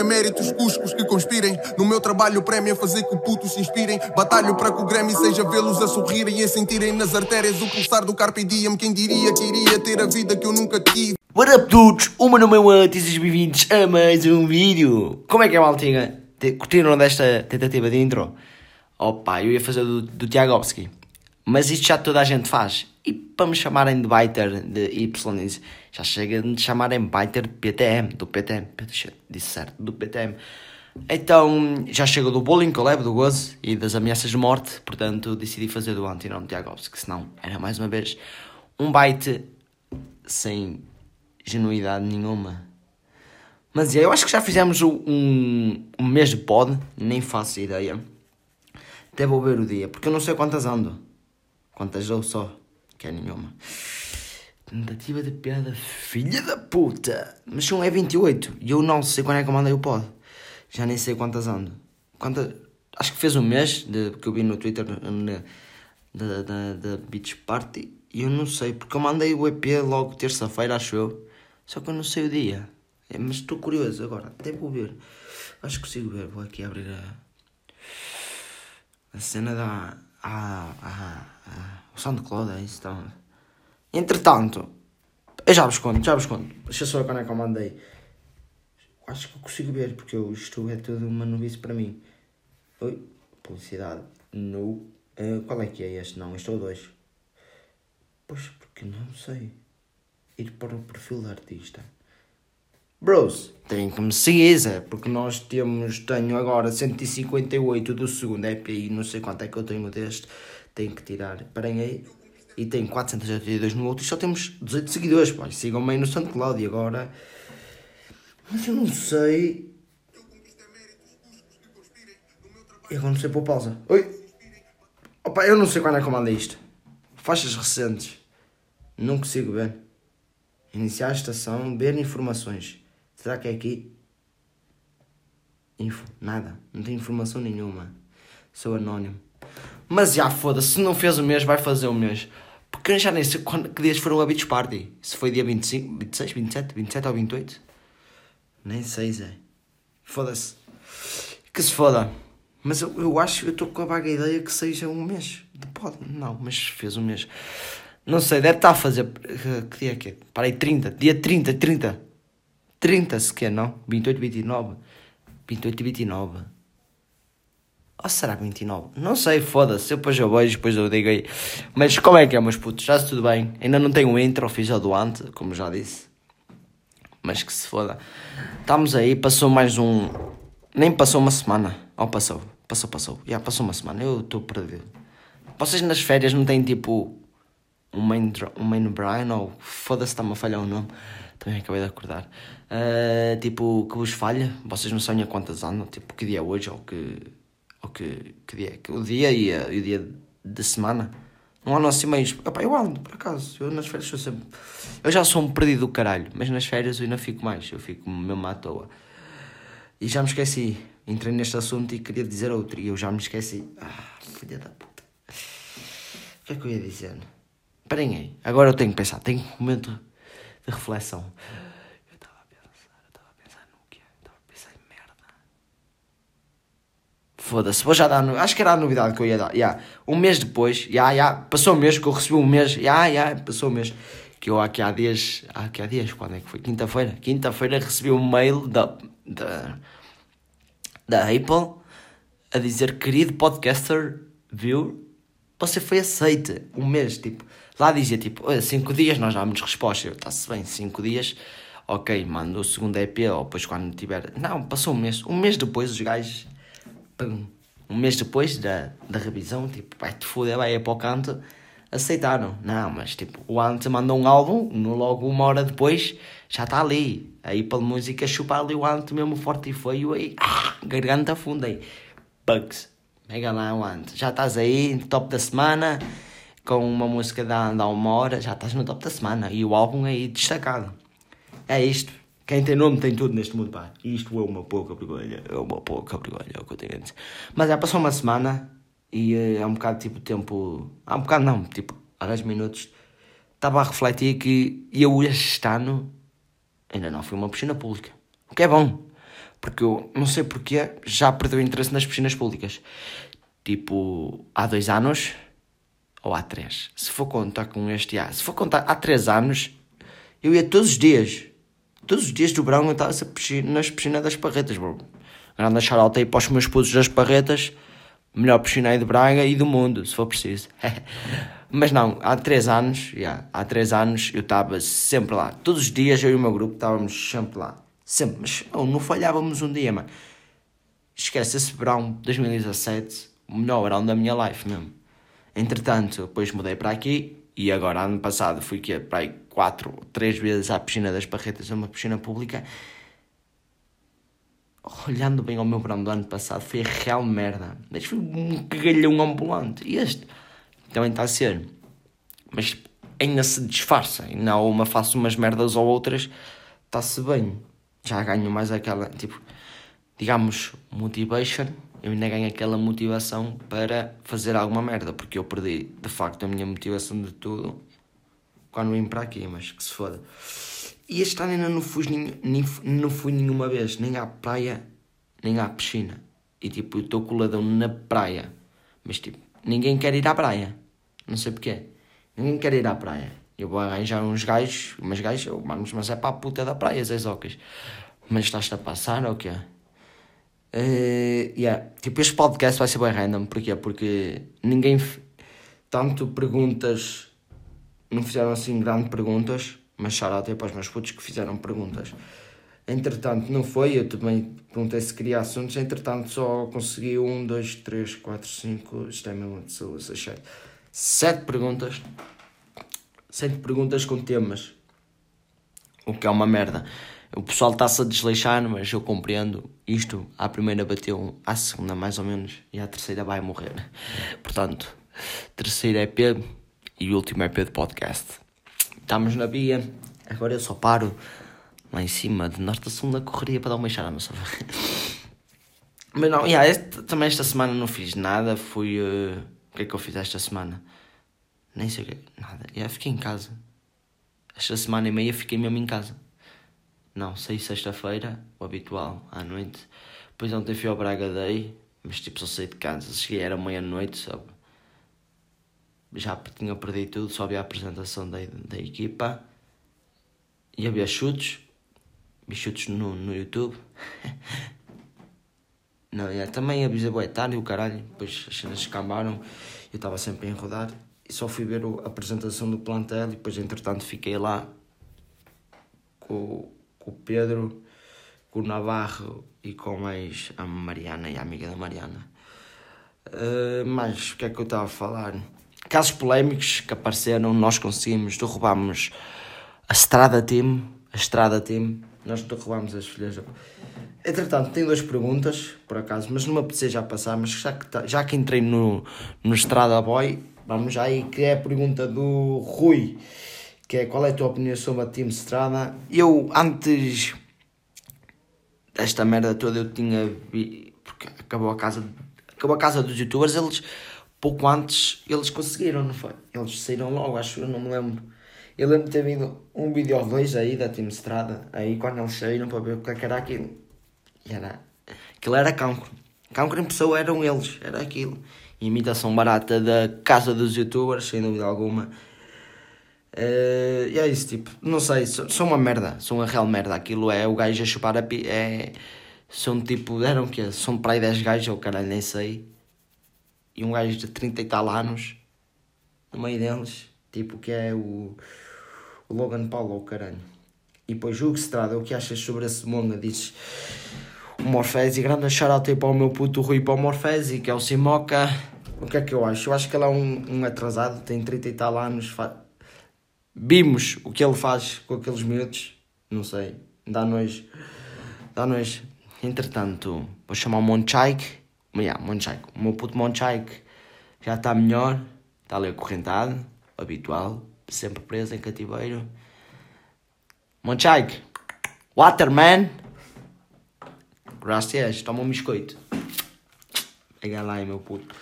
é méritos, cuscos que conspirem. No meu trabalho, prémio a fazer que putos se inspirem. Batalho para que o Grammy seja vê-los a sorrirem e a sentirem nas artérias o pulsar do Carpe Diem. Quem diria que iria ter a vida que eu nunca tive? What up, dudes? O meu é Watt e bem-vindos a mais um vídeo. Como é que é, maltinha? Curtiram desta tentativa de intro? Opa, eu ia fazer do, do Tiagovski. Mas isto já toda a gente faz. E para me chamarem de Biter de Y, já chega de me chamarem Biter PTM, do PTM. Disse certo, do PTM. Então, já chega do bullying que eu levo, do gozo e das ameaças de morte. Portanto, decidi fazer do antinome Tiagovski. Senão, era mais uma vez um byte sem genuidade nenhuma. Mas eu acho que já fizemos um, um mês de pod, nem faço ideia. Até vou ver o dia, porque eu não sei quantas ando. Quantas dou só, que é nenhuma. Tentativa de piada, filha da puta! Mas um é 28 e eu não sei quando é que eu mandei o pod. Já nem sei quantas ando. Quantas... Acho que fez um mês de, que eu vi no Twitter na- da, da, da Beach Party e eu não sei, porque eu mandei o EP logo terça-feira, acho eu. Só que eu não sei o dia. É, mas estou curioso agora, até vou ver. Acho que consigo ver, vou aqui abrir a, a cena da. A, a, a, o SoundCloud, é isso. Então. Entretanto, eu já vos conto, já vos conto. Deixa só ver quando é que eu mandei. Acho que eu consigo ver, porque eu, isto é tudo uma novice para mim. Oi, publicidade. No. eh, qual é que é este? Não, este é o 2. Pois, porque não sei. Ir para o perfil do artista. Bros, tem que me seguir, Zé, porque nós temos, tenho agora 158 do segundo EP e não sei quanto é que eu tenho deste. Tenho que tirar, parem aí. E tenho 482 no outro e só temos 18 seguidores, pá. Sigam-me aí no SoundCloud e agora... Mas eu não sei... E agora não sei pôr pausa. Oi! Opa, eu não sei quando é que eu mandei isto. Faixas recentes. Não consigo ver. Iniciar a estação, ver informações. Será que é aqui? Info, nada. Não tem informação nenhuma. Sou anónimo. Mas já foda-se, se não fez o mês, vai fazer o mês. Porque já nem sei quando, que dias foram a Beach Party. Se foi dia 25, 26, 27, 27 ou 28? Nem sei, Zé. Foda-se. Que se foda. Mas eu, eu acho, eu estou com a vaga ideia que seja um mês. Pode, não, mas fez um mês. Não sei, deve estar a fazer. Que dia é que é? Parei, 30. Dia 30, 30. 30 sequer, não? 28, 29. 28 e 29. Ou será que 29? Não sei, foda-se. Eu depois eu vejo, depois eu digo aí. Mas como é que é, meus putos? Já tudo bem. Ainda não tenho o intro, fiz a do ante, como já disse. Mas que se foda. Estamos aí, passou mais um. Nem passou uma semana. Ou passou? Passou, passou. Já passou uma semana. Eu estou perdido. Vocês nas férias não têm tipo. Um main, um main Brian ou. Foda-se, está-me a falhar o nome. Também acabei de acordar. Ah, tipo, que vos falha. Vocês não sabem a quantas andam. Tipo, que dia é hoje ou que. Ou que. Que dia é? Que- O dia e, a- e o dia de semana. Não há nossos e-mails. Epá, eu ando, por acaso. Eu nas férias sou sempre. Eu já sou um perdido do caralho. Mas nas férias eu ainda fico mais. Eu fico mesmo à toa. E já me esqueci. Entrei neste assunto e queria dizer outro. E eu já me esqueci. Ah, filha da puta. O que é que eu ia dizer? Esperem aí. Agora eu tenho que pensar. Tenho um momento de reflexão. Eu estava a pensar. Eu estava a pensar no quê? Eu estava a pensar em merda. Foda-se. Vou já dar. no- Acho que era a novidade que eu ia dar. Yeah. Um mês depois. Yeah, yeah. Passou um mês que eu recebi um mês. Yeah, yeah. Passou um mês. Que eu aqui há dias. Aqui há dias. Quando é que foi? Quinta-feira. Quinta-feira recebi um mail da. da da Apple a dizer querido podcaster viu você foi aceite um mês tipo lá dizia tipo olha cinco dias nós damos resposta eu está-se bem cinco dias ok mando o segundo EP ou depois quando tiver não passou um mês um mês depois os gajos um mês depois da, da revisão tipo vai te foder vai aí para o canto aceitaram. Não mas tipo o Ante mandou um álbum no logo uma hora depois já está ali. A Apple Música chupa ali o Ante mesmo forte e feio aí ah, garganta funda aí. Bugs mega lá o Ante já estás aí top da semana com uma música da, da uma hora já estás no top da semana e o álbum aí destacado. É isto quem tem nome tem tudo neste mundo, pá. Isto é uma pouca vergonha. É uma pouca vergonha, é o que eu tenho a dizer. Mas já passou uma semana e eh, é um bocado tipo tempo. Há um bocado não, tipo, há 10 minutos. Estava a refletir que eu este ano ainda não fui uma piscina pública. O que é bom. Porque eu não sei porquê, já perdeu interesse nas piscinas públicas. Tipo, há dois anos ou há três. Se for contar com este ano, se for contar há três anos, eu ia todos os dias. Todos os dias do verão eu estava nas piscinas das Parretas, bro. Grande shout aí para os meus putos das Parretas. Melhor piscina aí de Braga e do mundo, se for preciso. Mas não, há três anos, yeah, há três anos eu estava sempre lá. Todos os dias eu e o meu grupo estávamos sempre lá. Sempre, mas oh, não falhávamos um dia, mano. Esquece, esse verão 2017, o melhor verão da minha life mesmo. Entretanto, depois mudei para aqui e agora, ano passado, fui que para aí quatro, três vezes à piscina das Barretas, uma piscina pública. Olhando bem ao meu verão do ano passado, foi real merda. Mas foi um galhão ambulante. E este também está a ser. Mas ainda se disfarça. Não uma faço umas merdas ou outras, está-se bem. Já ganho mais aquela, tipo, digamos, motivation eu ainda ganho aquela motivação para fazer alguma merda, porque eu perdi de facto a minha motivação de tudo quando vim para aqui, mas que se foda. E este ano ainda não fui, nem, não fui nenhuma vez, nem à praia, nem à piscina. E tipo, eu estou coladão na praia, mas tipo, ninguém quer ir à praia, não sei porquê. Ninguém quer ir à praia. Eu vou arranjar uns gajos, umas gajas, mas é para a puta da praia, Zé Zocas. Mas estás-te a passar ou o quê? Uh, yeah. Tipo, este podcast vai ser bem random. Porquê? Porque ninguém. Tanto perguntas. Não fizeram assim grandes perguntas. Mas até para os meus putos que fizeram perguntas. Entretanto, não foi. Eu também perguntei se queria assuntos. Entretanto, só consegui um, dois, três, quatro, cinco. Isto é mesmo de saúde, Sete perguntas. Sete perguntas com temas. O que é uma merda. O pessoal está-se a desleixar, mas eu compreendo. Isto, à primeira bateu, à segunda mais ou menos, e à terceira vai morrer. Portanto, terceiro EP e último EP de podcast. Estamos na via, agora eu só paro lá em cima, de norte a correria para dar uma eixada, não sei. Mas não, yeah, este, também esta semana não fiz nada, fui... Uh, o que é que eu fiz esta semana? Nem sei o que, nada. Yeah, fiquei em casa. Esta semana e meia fiquei mesmo em casa. Não, saí sexta-feira, o habitual, à noite. Depois ontem fui ao Braga Day, mas tipo só saí de casa. Cheguei, era meia-noite, sabe? Já tinha perdido tudo, só havia a apresentação da, da equipa. E havia chutes. Vi chutes no, no YouTube. Não, é, também avisei boa tarde o caralho. Depois as cenas escambaram. Eu estava sempre a enrodar. E só fui ver a apresentação do plantel. E depois, entretanto, fiquei lá com com o Pedro, com o Navarro e com mais a Mariana e a amiga da Mariana. Uh, mas o que é que eu estava a falar? Casos polémicos que apareceram, nós conseguimos, derrubamos a Estrada Team, a Estrada Team, nós derrubamos as filhas. Entretanto, tenho duas perguntas, por acaso, mas não me apetece já passar, mas já que, tá, já que entrei no, no Estrada Boy, vamos já aí, que é a pergunta do Rui que é qual é a tua opinião sobre a Team Strada? Eu, antes desta merda toda, eu tinha vi, porque acabou a casa, acabou a casa dos youtubers, eles, pouco antes, eles conseguiram, não foi? Eles saíram logo, acho eu, não me lembro. Eu lembro de ter vindo um vídeo ou dois aí da Team Strada, aí quando eles saíram para ver o que é era aquilo. E era, aquilo era cancro. Cancro em pessoa eram eles, era aquilo. Imitação barata da casa dos youtubers, sem dúvida alguma Uh, e é isso, tipo, não sei, sou uma merda, sou uma real merda. Aquilo é o gajo a chupar a pi. É, são tipo, eram o quê? São para aí 10 gajos, ou caralho, nem sei. E um gajo de 30 e tal anos, no meio deles, tipo, que é o, o Logan Paul, ou caralho. E depois, Hugo Estrada, o que achas sobre esse monga? Dizes o Morfese, grande shout para o meu puto Rui para o Morfese, que é o Simoca. O que é que eu acho? Eu acho que ele é um, um atrasado, tem 30 e tal anos, faz Vimos o que ele faz com aqueles miúdos, não sei, dá nojo. Dá nojo. Entretanto, vou chamar o Monchaik. Yeah, Monchaik. O meu puto Monchaik já está melhor, está ali acorrentado, habitual, sempre preso em cativeiro. Monchaik, Waterman. Graças, toma um biscoito. Pega lá aí, meu puto.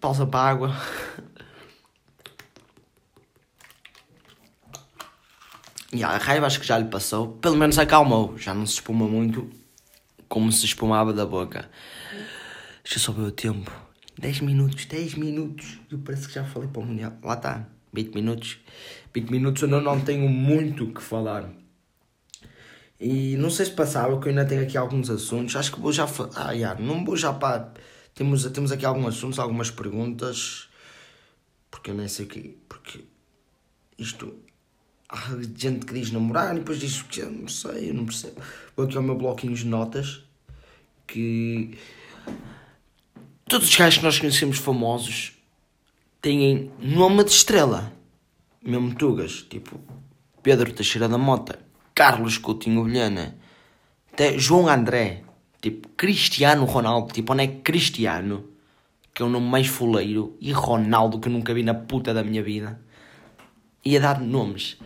Pausa para a água. E a raiva acho que já lhe passou. Pelo menos acalmou. Já não se espuma muito. como se espumava da boca. Deixa eu só ver o tempo. 10 minutos, 10 minutos. Eu parece que já falei para o Mundial. Lá está, 20 minutos. 20 minutos eu não, não tenho muito o que falar. E não sei se passava, que eu ainda tenho aqui alguns assuntos. Acho que vou já. Ah, yeah, não vou já para. Temos, temos aqui alguns assuntos, algumas perguntas. Porque eu nem sei o que. Porque isto. Gente que diz namorar e depois diz que não sei, eu não percebo. Vou aqui ao meu bloquinho de notas. Que. Todos os gajos que nós conhecemos famosos têm nome de estrela. Mesmo tugas. Tipo Pedro Teixeira da Mota, Carlos Coutinho Vilhena, até João André, tipo Cristiano Ronaldo. Tipo, onde é Cristiano? Que é o nome mais fuleiro. E Ronaldo, que eu nunca vi na puta da minha vida. Ia dar nomes.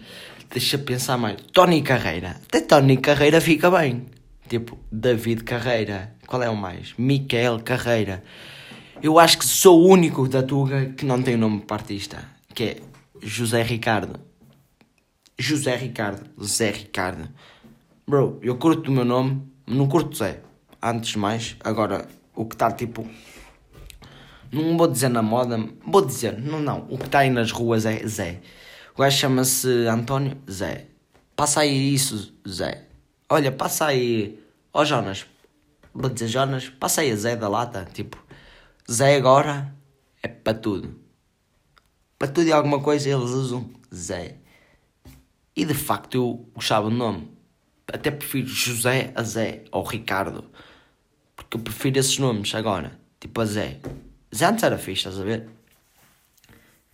Deixa pensar mais. Tony Carreira. Até Tony Carreira fica bem. Tipo, David Carreira. Qual é o mais? Miquel Carreira. Eu acho que sou o único da Tuga que não tem o nome para artista. Que é José Ricardo. José Ricardo. Zé Ricardo. Bro, eu curto o meu nome. Não curto Zé. Antes de mais. Agora, o que está tipo... Não vou dizer na moda. Vou dizer. Não, não. O que está aí nas ruas é Zé. O gajo chama-se António Zé. Passa aí isso, Zé. Olha, passa aí... Ó oh, Jonas. Vou dizer Jonas. Passa aí a Zé da lata. Tipo... Zé agora é para tudo. Para tudo e alguma coisa eles usam Zé. E de facto eu gostava do nome. Até prefiro José a Zé ou Ricardo. Porque eu prefiro esses nomes agora. Tipo a Zé. Zé antes era fixe, estás a ver?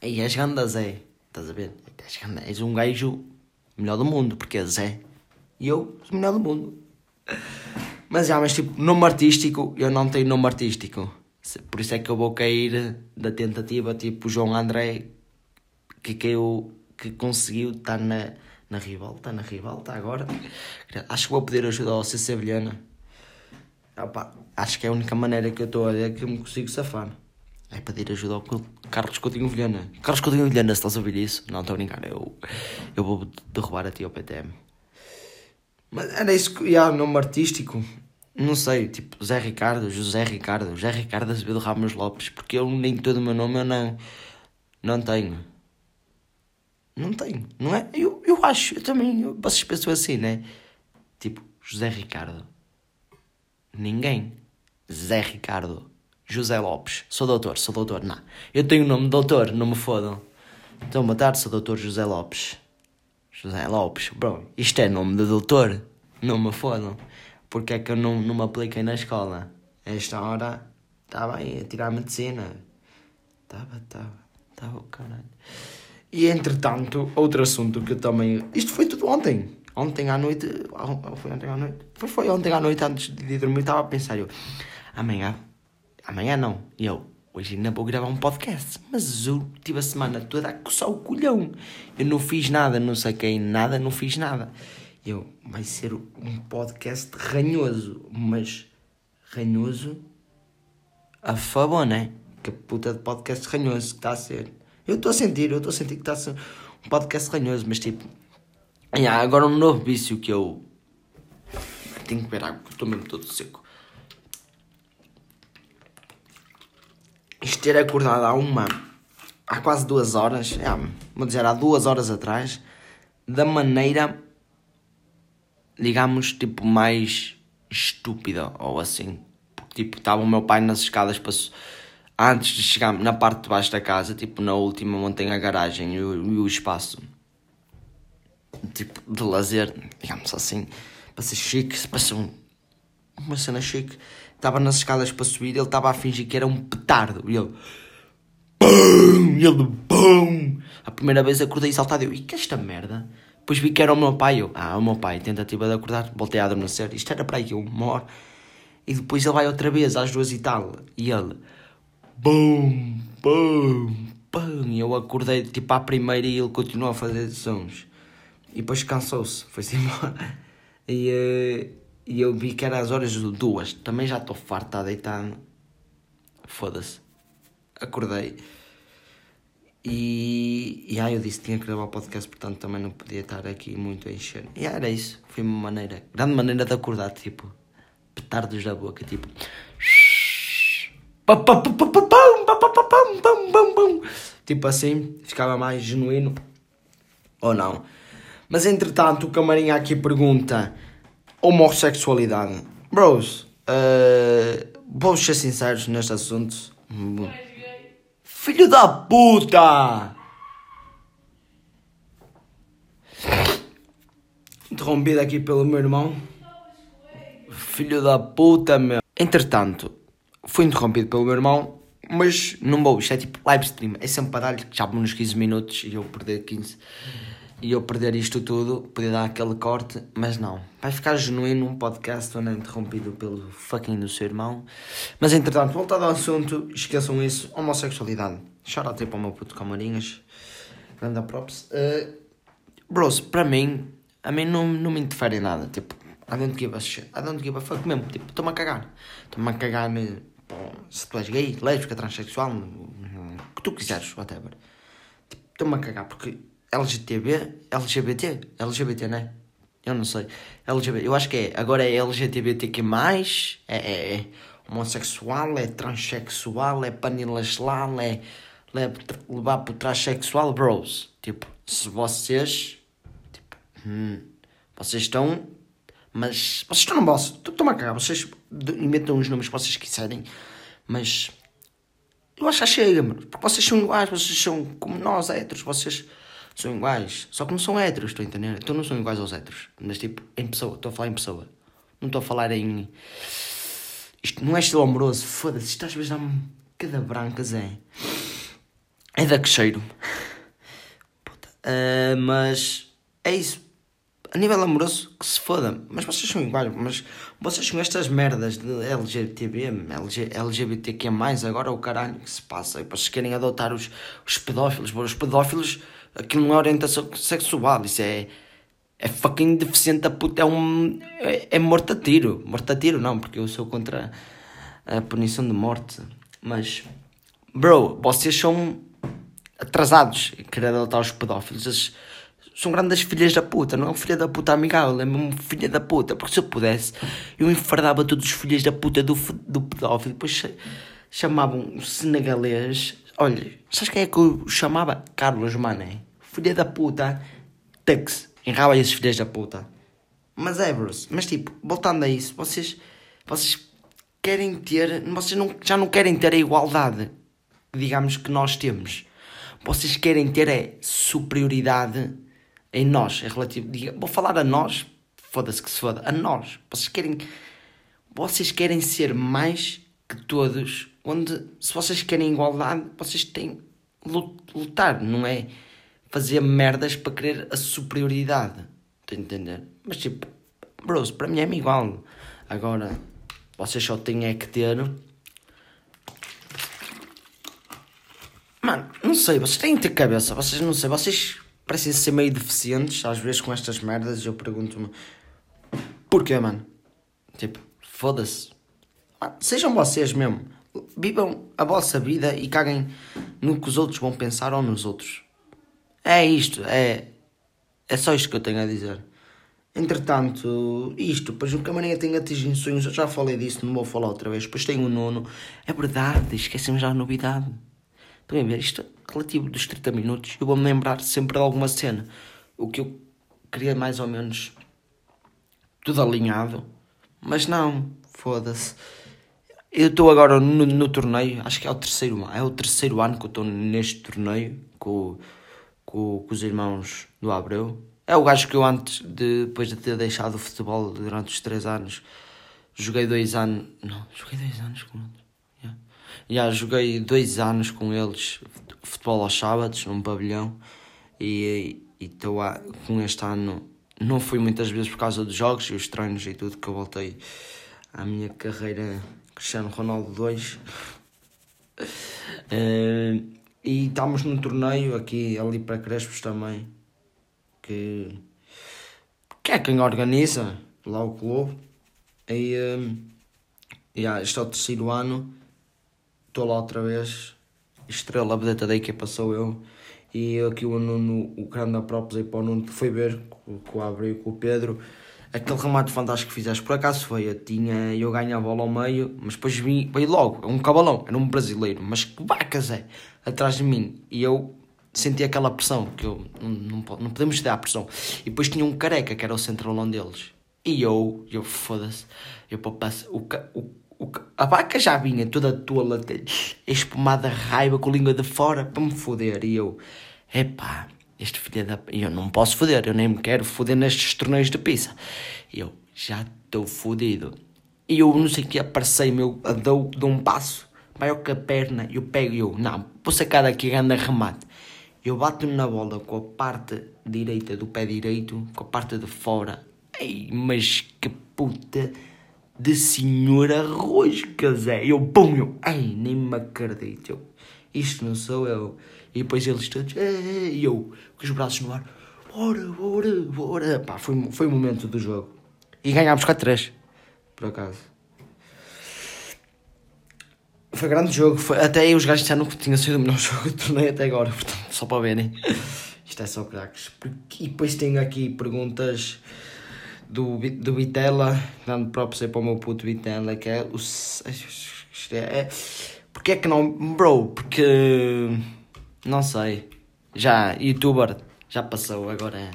E és grande a Zé. Estás a ver? És, um gajo melhor do mundo. Porque é Zé. E eu sou melhor do mundo. Mas já, mas tipo, nome artístico, eu não tenho nome artístico. Por isso é que eu vou cair da tentativa, tipo João André, que, eu, que conseguiu estar na, na rivalta, na rivalta agora. Acho que vou pedir ajuda ao CC Vilhana. Opa, acho que é a única maneira que eu estou a ver que eu me consigo safar. É pedir ajuda ao Carlos Coutinho Vilhana. Carlos Coutinho Vilhana, se estás a ouvir isso, não estou a brincar, eu, eu vou derrubar a ti ao PTM. Mas era isso que ia, nome artístico. Não sei, tipo Zé Ricardo, José Ricardo, José Ricardo Azevedo Ramos Lopes, porque eu nem todo o meu nome eu não, não tenho. Não tenho, não é? Eu, eu acho, eu também, eu, vocês pensam assim, né? Tipo, José Ricardo. Ninguém. Zé Ricardo. José Lopes. Sou doutor, sou doutor. Não. Eu tenho o nome de doutor, não me fodam. Então, boa tarde, sou doutor José Lopes. José Lopes. Bro, isto é nome de doutor. Não me fodam porque é que eu não, não me apliquei na escola. Esta hora estava aí a tirar medicina. Estava, estava, estava o caralho. E entretanto, outro assunto que eu também. Isto foi tudo ontem. Ontem à noite. Foi ontem à noite? Foi, foi ontem à noite antes de dormir. Estava a pensar eu. Amanhã. Amanhã não. E eu. Hoje ainda vou gravar um podcast. Mas eu tive a semana toda a coçar o colhão. Eu não fiz nada, não saquei nada, não fiz nada eu, vai ser um podcast ranhoso, mas ranhoso a favor, né? Que puta de podcast ranhoso que está a ser. Eu estou a sentir, eu estou a sentir que está a ser um podcast ranhoso, mas tipo. Yeah, agora um novo vício que eu tenho que beber água, estou mesmo todo seco. Isto ter acordado há uma. há quase duas horas, é, vou dizer, há duas horas atrás, da maneira digamos, tipo, mais estúpida ou assim. Porque, tipo, estava o meu pai nas escadas para. Antes de chegar na parte de baixo da casa, tipo, na última montei a garagem e o, e o espaço. Tipo, de lazer, digamos assim. Para ser chique, para ser um, uma cena chique. Estava nas escadas para subir, ele estava a fingir que era um petardo. E ele. BUM! E ele. BUM! A primeira vez acordei saltado. Eu, e que é esta merda? Depois vi que era o meu pai. Eu, ah, o meu pai, tentativa de acordar, voltei a adormecer. Isto era para aí uma hora. E depois ele vai outra vez, às duas e tal. E ele, bum, bum, bum. E eu acordei tipo à primeira e ele continuou a fazer sons. E depois cansou-se, foi-se embora. E, uh, e eu vi que era às horas de duas. Também já estou farto, está deitado. Foda-se. Acordei. E, e aí eu disse que tinha que gravar o podcast, portanto também não podia estar aqui muito a encher. E era isso. Foi uma maneira, grande maneira de acordar, tipo, petardos da boca, tipo. Tipo assim, ficava mais genuíno. Ou não. Mas entretanto, o camarinha aqui pergunta homossexualidade. Bros, uh, vamos ser sinceros neste assunto. Filho da puta! Interrompido aqui pelo meu irmão. Filho da puta, meu. Entretanto, fui interrompido pelo meu irmão, mas não vou. Isto é tipo live stream. É sempre para dar-lhe já nos 15 minutos e eu perder 15 e eu perder isto tudo, poder dar aquele corte, mas não. Vai ficar genuíno um podcast onde é interrompido pelo fucking do seu irmão. Mas entretanto, voltado ao assunto, esqueçam isso, homossexualidade. Shout out para o meu puto Camarinhas. Grande props. Uh, bros, para mim, a mim não, não me interfere em nada. Tipo, I don't give a shit. I don't give a fuck mesmo. Tipo, estou-me a cagar. Estou-me a cagar -me, se tu és gay, lésbica, transexual, o que tu quiseres, whatever. Tipo, estou-me a cagar porque LGTB, LGBT, LGBT, né? Eu não sei. LGBT, eu acho que é. Agora é LGBTQ+, é, é, é homossexual, é transexual, é panilaslal, é, é levar para o transexual, bros. Tipo, se vocês, tipo, hum, vocês estão, mas vocês estão no boss, estão a cagar, vocês inventam os nomes que vocês quiserem, mas eu acho que chega, mano, porque vocês são iguais, vocês são como nós, héteros, vocês são iguais. Só que não são héteros, estou a entender? Então não são iguais aos héteros. Mas tipo, em pessoa, estou a falar em pessoa. Não estou a falar em. Isto não é estilo amoroso, foda-se, isto às vezes dá-me cada brancas, é. É da que cheiro. Uh, mas é isso. A nível amoroso, que se foda. Mas vocês são iguais. Mas vocês são estas merdas de LGTB, LG, LGBTQ, agora o caralho que se passa. E vocês querem adotar os, os pedófilos. Os pedófilos Aquilo não é orientação sexual, isso é. É fucking deficiente da puta, é um. É, é morto a tiro. Morto a tiro não, porque eu sou contra a punição de morte. Mas. Bro, vocês são atrasados em querer adotar os pedófilos. são grandes filhas da puta, não é um filho da puta amigável, é mesmo filha da puta. Porque se eu pudesse, eu enfardava todos os filhos da puta do, do pedófilo. Depois chamavam o senegalês Olha, sabes quem é que eu chamava? Carlos Mané. Filha da puta. Tux. Enraba esses filhos da puta. Mas é, bros. Mas tipo, voltando a isso, vocês. Vocês querem ter. Vocês não, já não querem ter a igualdade. Digamos que nós temos. Vocês querem ter é superioridade em nós. É relativo. Vou falar a nós. Foda-se que se foda. A nós. Vocês querem. Vocês querem ser mais que todos onde se vocês querem igualdade, vocês têm lutar, não é fazer merdas para querer a superioridade. Estão a entender? Mas tipo, bros, para mim é igual. Agora, vocês só têm é que ter. Mano, não sei, vocês têm que ter cabeça, vocês não sei, vocês parecem ser meio deficientes às vezes com estas merdas. Eu pergunto-me porquê, mano? Tipo, foda-se. Sejam vocês mesmo. Vivam a vossa vida e caguem no que os outros vão pensar ou nos outros. É isto, é, é só isto que eu tenho a dizer. Entretanto, isto, pois o Camarinha tem atingido sonhos, eu já falei disso, não vou falar outra vez. Depois tem o nono. É verdade, esquecemos já a novidade. Estão a ver? Isto é relativo dos 30 minutos. Eu vou-me lembrar sempre de alguma cena. O que eu queria mais ou menos tudo alinhado. Mas não, foda-se. Eu estou agora no, no, torneio, acho que é o terceiro é o terceiro ano que eu estou neste torneio com, com, com, os irmãos do Abreu. É o gajo que eu antes, de, depois de ter deixado o futebol durante os três anos, joguei dois anos. Não, joguei dois anos com eles. Yeah. Yeah, joguei dois anos com eles futebol aos sábados, num pavilhão. E estou com este ano. Não fui muitas vezes por causa dos jogos e os treinos e tudo que eu voltei à minha carreira Cristiano Ronaldo 2. Uh, eh, e estamos num torneio aqui ali para Crespos também. Que, que é quem organiza lá o clube. E uh, yeah, este é o terceiro ano. Estou lá outra vez. Estrela, vedeta da equipa sou eu. E aqui o Nuno, o grande aí para o Nuno que foi ver com, o Abre e com o Pedro. Aquele remate fantástico que fizeste, por acaso foi, eu tinha, eu ganho a bola ao meio, mas depois vim, veio logo, um cabalão, era um brasileiro, mas que vacas é, atrás de mim, e eu senti aquela pressão, que eu, não, não, não podemos dar pressão, e depois tinha um careca, que era o centralão deles, e eu, eu foda-se, eu passo, o, o, o, a vaca já vinha toda tola, espumada raiva, com a língua de fora, para me foder, e eu, epá, este filho da. Eu não posso foder, eu nem me quero foder nestes torneios de pizza. Eu já estou fodido. E eu não sei o que aparecei, meu, dou, dou um passo, vai com a perna, eu pego eu, não, vou sacar daqui grande remate. Eu bato na bola com a parte direita do pé direito, com a parte de fora. Ei, mas que puta de senhora rosca, Zé. Eu, pum, eu, ei, nem me acredito. Eu, isto não sou eu. E depois eles todos, e eu com os braços no ar, bora, bora, bora. Pá, foi, foi o momento do jogo. E ganhámos 4-3, por acaso. Foi grande jogo, foi, até os gajos disseram que tinha sido o melhor jogo do torneio até agora, portanto, só para verem. Isto é só craques. E depois tenho aqui perguntas do, do Vitela, dando aí para o meu puto Vitela, que é o. É, é, porque é que não. Bro, porque não sei. Já, youtuber, já passou, agora é.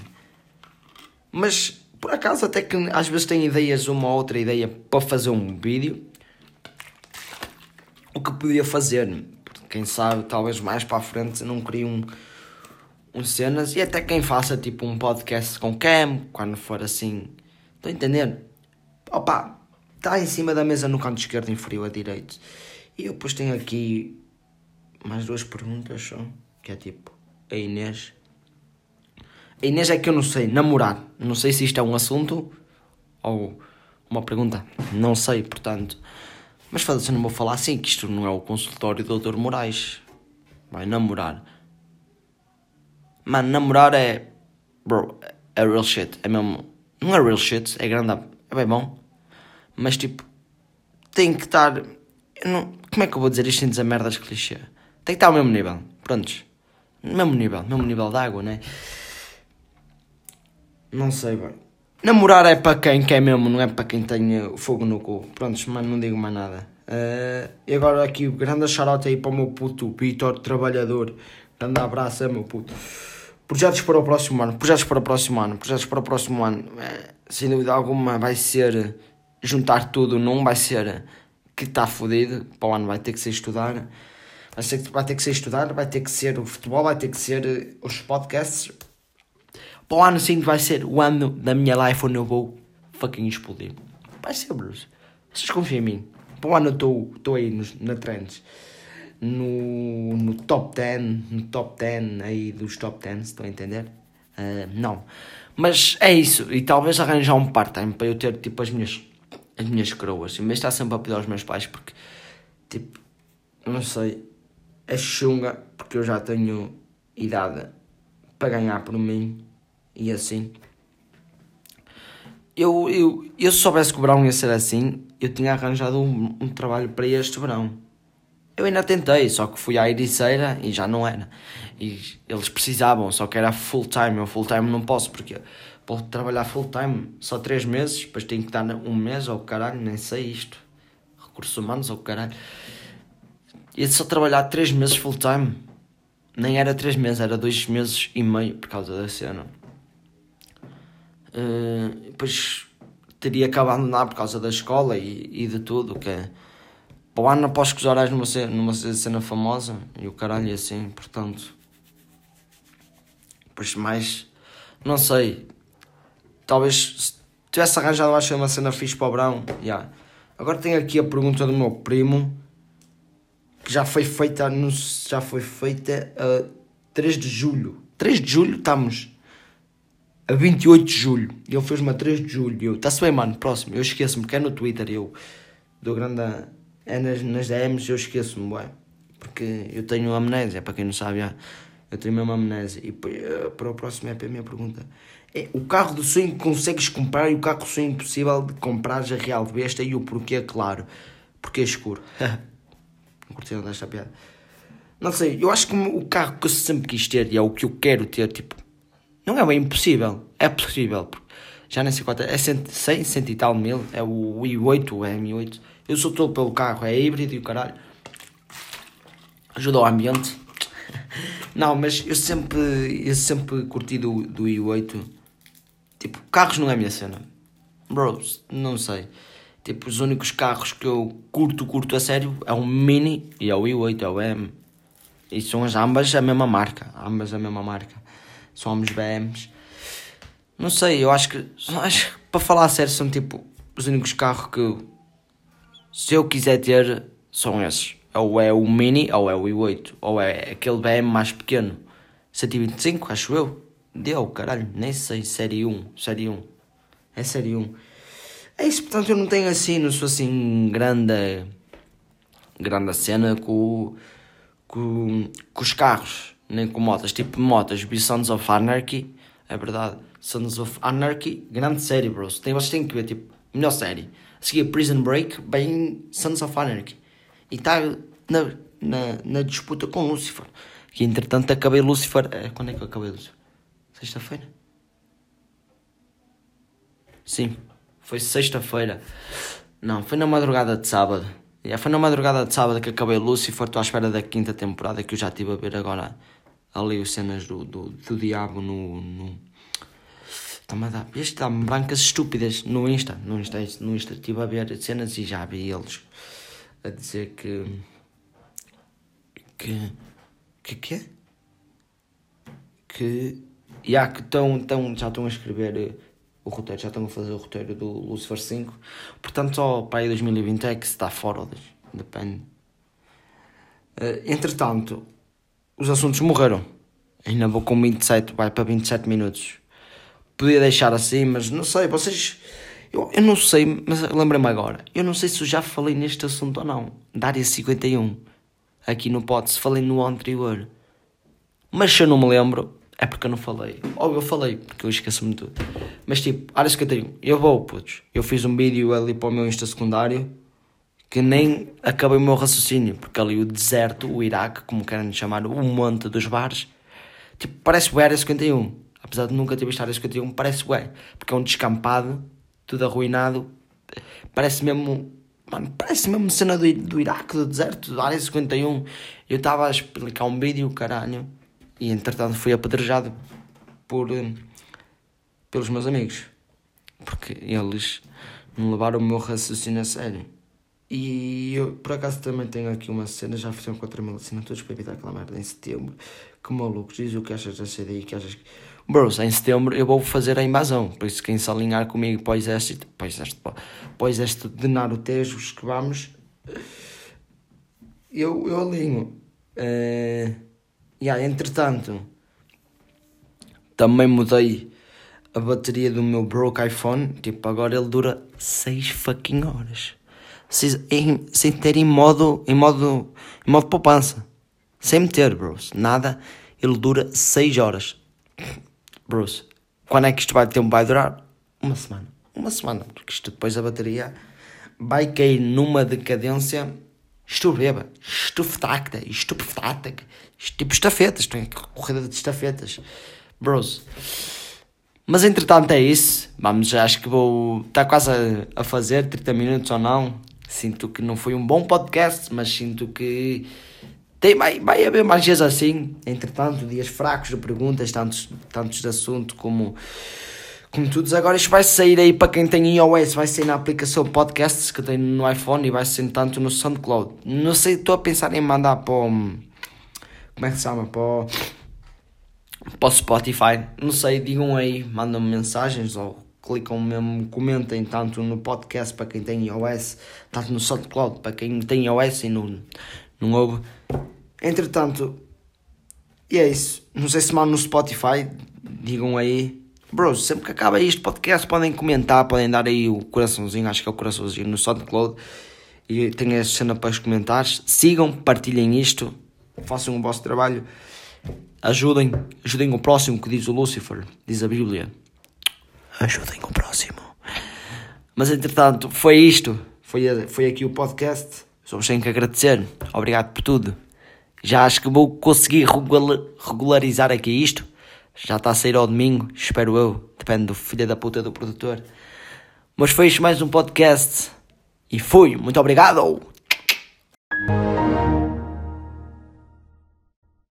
Mas, por acaso, até que às vezes tenho ideias, uma ou outra ideia para fazer um vídeo. O que podia fazer, quem sabe, talvez mais para a frente, não queria um, um cenas. E até quem faça tipo um podcast com cam, quando for assim. Estou a entender? Opa, está em cima da mesa no canto esquerdo inferior a direito. E eu depois tenho aqui mais duas perguntas só, que é tipo, a Inês. A Inês é que eu não sei, namorar. Não sei se isto é um assunto ou uma pergunta. Não sei, portanto. Mas foda-se, não vou falar assim, que isto não é o consultório do Dr. Moraes. Vai namorar. Mano, namorar é. Bro, é real shit. É mesmo. Não é real shit, é grande. É bem bom. Mas tipo. Tem que estar. Não, como é que eu vou dizer isto sem dizer merdas clichê? Tem que estar ao mesmo nível. Prontos. Mesmo nível. Mesmo nível de água, né? Não sei, bem. Namorar é para quem quer mesmo, não é para quem tem fogo no cu. Prontos, mas não digo mais nada. Uh, e agora aqui, grande shoutout aí para o meu puto Vitor, trabalhador. Grande abraço, é meu puto. Projetos para o próximo ano, projetos para o próximo ano, projetos para o próximo ano. É, sem dúvida alguma vai ser juntar tudo num, vai ser que está fodido. Para o ano vai ter que ser estudar. Vai ter, que ser estudar, vai ter que ser o futebol, vai ter que ser eh, os podcasts. Para o ano sim vai ser o ano da minha life onde eu vou fucking explodir. Vai ser, Bruce. Vocês confiam em mim. Para o ano eu estou aí nos, na trends. No, no top 10, no top 10 aí dos top 10, estão a entender? Uh, não. Mas é isso. E talvez arranjar um part-time para eu ter tipo as minhas, as minhas coroas. Mas está sempre a pedir aos meus pais porque, tipo, não sei é chunga, porque eu já tenho idade para ganhar por mim e assim. Eu, eu, eu se soubesse que o verão ia ser assim, eu tinha arranjado um, um trabalho para este verão. Eu ainda tentei, só que fui à Ericeira e já não era. E eles precisavam, só que era full time. Eu full time não posso, porque vou trabalhar full time só 3 meses, depois tenho que dar um mês ou caralho, nem sei isto. Recursos humanos ou caralho ia só trabalhar 3 meses full time. Nem era 3 meses, era 2 meses e meio por causa da cena. Uh, depois teria que abandonar por causa da escola e, e de tudo. Que é, para o ano após que os horários numa cena, numa cena famosa e o caralho assim, portanto. Depois mais. Não sei. Talvez se tivesse arranjado acho uma cena fixe para o Brão. Yeah. Agora tenho aqui a pergunta do meu primo que já foi feita, já foi feita a 3 de julho. 3 de julho estamos a 28 de julho. Ele fez-me a 3 de julho. Está-se bem, mano, próximo. Eu esqueço-me, porque é no Twitter. Eu dou grande. É nas, nas DMs, eu esqueço-me, ué. Porque eu tenho amnésia, para quem não sabe. Eu tenho mesmo amnésia. E eh, para o próximo é a minha pergunta. É, o carro do sonho que consegues comprar e o carro do sonho impossível de comprar a real de besta e o porquê, claro. Porque é escuro. Não desta piada. Não sei, eu acho que o carro que eu sempre quis ter e é o que eu quero ter, tipo, não é bem impossível, é possível. já nem sei quanto é, é 100, 100, 100 e tal mil, é o i8, o M8. Eu sou todo pelo carro, é híbrido e o caralho. Ajuda ao ambiente. Não, mas eu sempre, eu sempre curti do, do i8. Tipo, carros não é a minha cena. Bros, não sei. Tipo, os únicos carros que eu curto, curto a sério é o Mini e é o i8, é o M. E são as, ambas a mesma marca. Ambas a mesma marca. São ambos BMs. Não sei, eu acho que, acho para falar a sério são tipo os únicos carros que se eu quiser ter são esses. Ou é o Mini ou é o i8. Ou é aquele BM mais pequeno. 125, acho eu. Deu, caralho, nem sei. Série 1. Série 1. É série 1. É isso, portanto eu não tenho assim, não sou assim grande. grande cena com, com, com os carros, nem com motas. Tipo motas, vi Sons of Anarchy, é verdade. Sons of Anarchy, grande série, bros. Tem, vocês têm que ver, tipo, melhor série. A seguir Prison Break, bem Sons of Anarchy. E está na, na, na disputa com Lucifer. Que entretanto acabei Lucifer. É, quando é que eu acabei Lucifer? Sexta-feira? Sim, foi sexta-feira. Não, foi na madrugada de sábado. Yeah, foi na madrugada de sábado que acabei Lucifer. Estou à espera da quinta temporada que eu já estive a ver agora. Ali as cenas do, do, do diabo no. no... Está-me a dar. Este dá-me bancas estúpidas no Insta. No Insta, no Insta estive a ver cenas e já vi eles a dizer que. que. que que é? Que. Yeah, que tão, tão, já estão a escrever o roteiro, já estão a fazer o roteiro do Lucifer 5. Portanto, só para aí 2020 é que se está fora, depende. Uh, entretanto, os assuntos morreram. Ainda vou com 27, vai para 27 minutos. Podia deixar assim, mas não sei, vocês. Eu, eu não sei, mas lembrei-me agora. Eu não sei se eu já falei neste assunto ou não. Da área 51. Aqui no pod, se falei no anterior. Mas se eu não me lembro, é porque eu não falei. Ou eu falei, porque eu esqueço-me tudo. Mas tipo, área 51, eu vou, putz. Eu fiz um vídeo ali para o meu Insta secundário que nem acabei o meu raciocínio, porque ali o deserto, o Iraque, como querem chamar, o monte dos bares, tipo, parece o Área 51. Apesar de nunca ter visto a Área 51, parece o porque é um descampado, tudo arruinado. Parece mesmo, mano, parece mesmo cena do, do Iraque, do deserto, da Área 51. Eu estava a explicar um vídeo, caralho e entretanto fui apedrejado por, eh, pelos meus amigos. Porque eles não levaram o meu raciocínio a sério. E eu, por acaso, também tenho aqui uma cena, já fizeram 4 mil assinaturas para evitar aquela merda em setembro. Que malucos, diz o que achas da CDI, que achas que... Bros, em setembro eu vou fazer a invasão, por isso quem se alinhar comigo para o exército, para o exército, para o de Narutejos que vamos, eu, eu alinho. Uh... Yeah, entretanto, também mudei a bateria do meu broke iPhone. Tipo, agora ele dura 6 fucking horas. Sem, sem ter em modo, em modo, em modo poupança. Sem meter, bros. Nada. Ele dura 6 horas. Bros, quando é que isto vai um vai durar? Uma semana. Uma semana. Porque isto depois a bateria vai cair numa decadência estupeba, estufacta, estupefacta, tipo estafetas, tem corrida de estafetas, bros. Mas entretanto é isso, vamos, acho que vou, está quase a, a fazer 30 minutos ou não, sinto que não foi um bom podcast, mas sinto que tem, vai, vai haver mais dias assim, entretanto, dias fracos de perguntas, tantos, tantos de assunto como como todos agora, isto vai sair aí para quem tem iOS, vai sair na aplicação Podcasts que tem no iPhone e vai sair tanto no SoundCloud. Não sei, estou a pensar em mandar para o. Como é que se chama? Para o, para o Spotify. Não sei, digam aí, mandam-me mensagens ou clicam mesmo, comentem tanto no podcast para quem tem iOS, tanto no SoundCloud para quem tem iOS e não, não ouve. Entretanto, e é isso. Não sei se mandam no Spotify, digam aí Bros, sempre que acaba este podcast podem comentar, podem dar aí o coraçãozinho, acho que é o coraçãozinho no SoundCloud e tem essa cena para os comentários. Sigam, partilhem isto, façam o vosso trabalho, ajudem, ajudem o próximo que diz o Lucifer, diz a Bíblia. Ajudem o próximo. Mas entretanto, foi isto, foi, foi aqui o podcast. Só vos tenho que agradecer. Obrigado por tudo. Já acho que vou conseguir regularizar aqui isto já está a sair ao domingo, espero eu. Depende do filho da puta do produtor. Mas fecho mais um podcast. E fui. Muito obrigado.